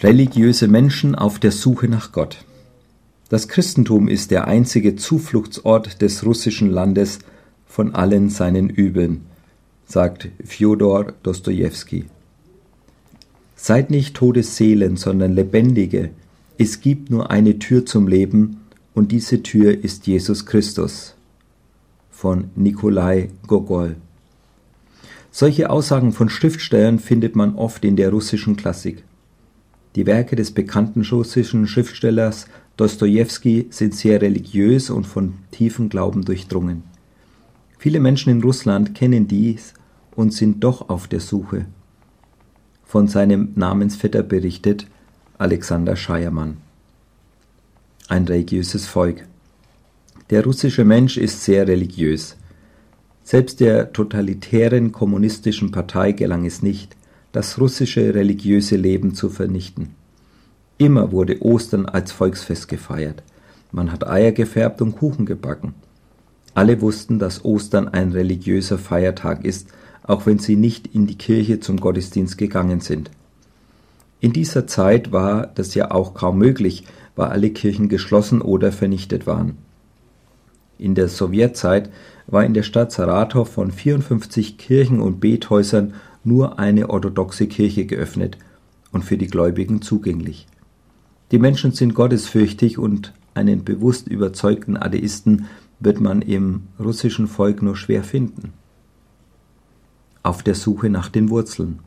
Religiöse Menschen auf der Suche nach Gott. Das Christentum ist der einzige Zufluchtsort des russischen Landes von allen seinen Übeln, sagt Fjodor Dostojewski. Seid nicht tote Seelen, sondern lebendige. Es gibt nur eine Tür zum Leben, und diese Tür ist Jesus Christus. Von Nikolai Gogol. Solche Aussagen von Schriftstellern findet man oft in der russischen Klassik. Die Werke des bekannten russischen Schriftstellers Dostojewski sind sehr religiös und von tiefem Glauben durchdrungen. Viele Menschen in Russland kennen dies und sind doch auf der Suche. Von seinem Namensvetter berichtet Alexander Scheiermann. Ein religiöses Volk. Der russische Mensch ist sehr religiös. Selbst der totalitären kommunistischen Partei gelang es nicht, das russische religiöse Leben zu vernichten. Immer wurde Ostern als Volksfest gefeiert. Man hat Eier gefärbt und Kuchen gebacken. Alle wussten, dass Ostern ein religiöser Feiertag ist, auch wenn sie nicht in die Kirche zum Gottesdienst gegangen sind. In dieser Zeit war das ja auch kaum möglich, weil alle Kirchen geschlossen oder vernichtet waren. In der Sowjetzeit war in der Stadt Saratow von 54 Kirchen und Bethäusern nur eine orthodoxe Kirche geöffnet und für die Gläubigen zugänglich. Die Menschen sind gottesfürchtig und einen bewusst überzeugten Atheisten wird man im russischen Volk nur schwer finden. Auf der Suche nach den Wurzeln.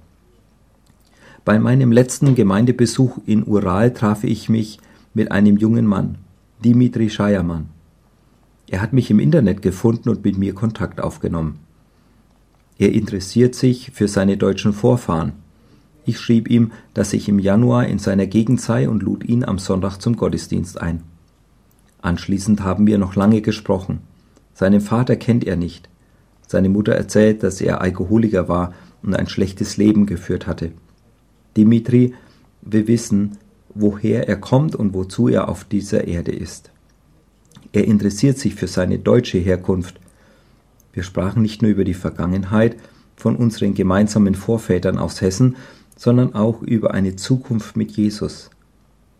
Bei meinem letzten Gemeindebesuch in Ural traf ich mich mit einem jungen Mann, Dimitri Scheiermann. Er hat mich im Internet gefunden und mit mir Kontakt aufgenommen. Er interessiert sich für seine deutschen Vorfahren. Ich schrieb ihm, dass ich im Januar in seiner Gegend sei und lud ihn am Sonntag zum Gottesdienst ein. Anschließend haben wir noch lange gesprochen. Seinen Vater kennt er nicht. Seine Mutter erzählt, dass er Alkoholiker war und ein schlechtes Leben geführt hatte. Dimitri, wir wissen, woher er kommt und wozu er auf dieser Erde ist. Er interessiert sich für seine deutsche Herkunft wir sprachen nicht nur über die Vergangenheit von unseren gemeinsamen Vorvätern aus Hessen, sondern auch über eine Zukunft mit Jesus.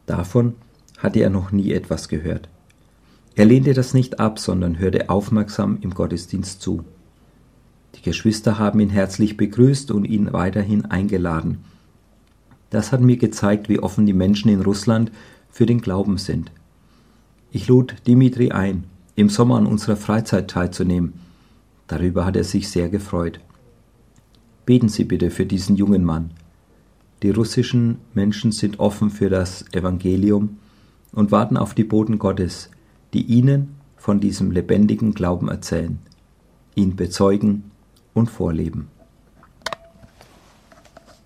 Davon hatte er noch nie etwas gehört. Er lehnte das nicht ab, sondern hörte aufmerksam im Gottesdienst zu. Die Geschwister haben ihn herzlich begrüßt und ihn weiterhin eingeladen. Das hat mir gezeigt, wie offen die Menschen in Russland für den Glauben sind. Ich lud Dimitri ein, im Sommer an unserer Freizeit teilzunehmen Darüber hat er sich sehr gefreut. Beten Sie bitte für diesen jungen Mann. Die russischen Menschen sind offen für das Evangelium und warten auf die Boten Gottes, die ihnen von diesem lebendigen Glauben erzählen, ihn bezeugen und vorleben.